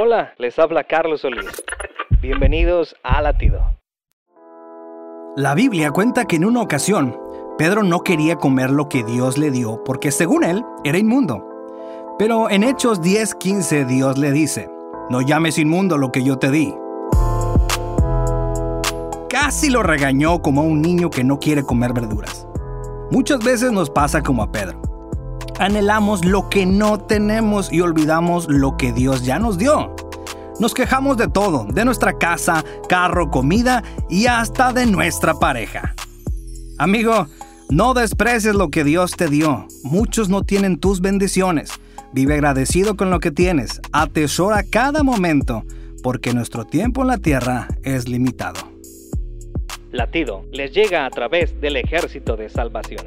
Hola, les habla Carlos Solís. Bienvenidos a Latido. La Biblia cuenta que en una ocasión Pedro no quería comer lo que Dios le dio porque según él era inmundo. Pero en Hechos 10:15 Dios le dice, no llames inmundo lo que yo te di. Casi lo regañó como a un niño que no quiere comer verduras. Muchas veces nos pasa como a Pedro. Anhelamos lo que no tenemos y olvidamos lo que Dios ya nos dio. Nos quejamos de todo, de nuestra casa, carro, comida y hasta de nuestra pareja. Amigo, no desprecies lo que Dios te dio. Muchos no tienen tus bendiciones. Vive agradecido con lo que tienes. Atesora cada momento, porque nuestro tiempo en la tierra es limitado. Latido les llega a través del ejército de salvación.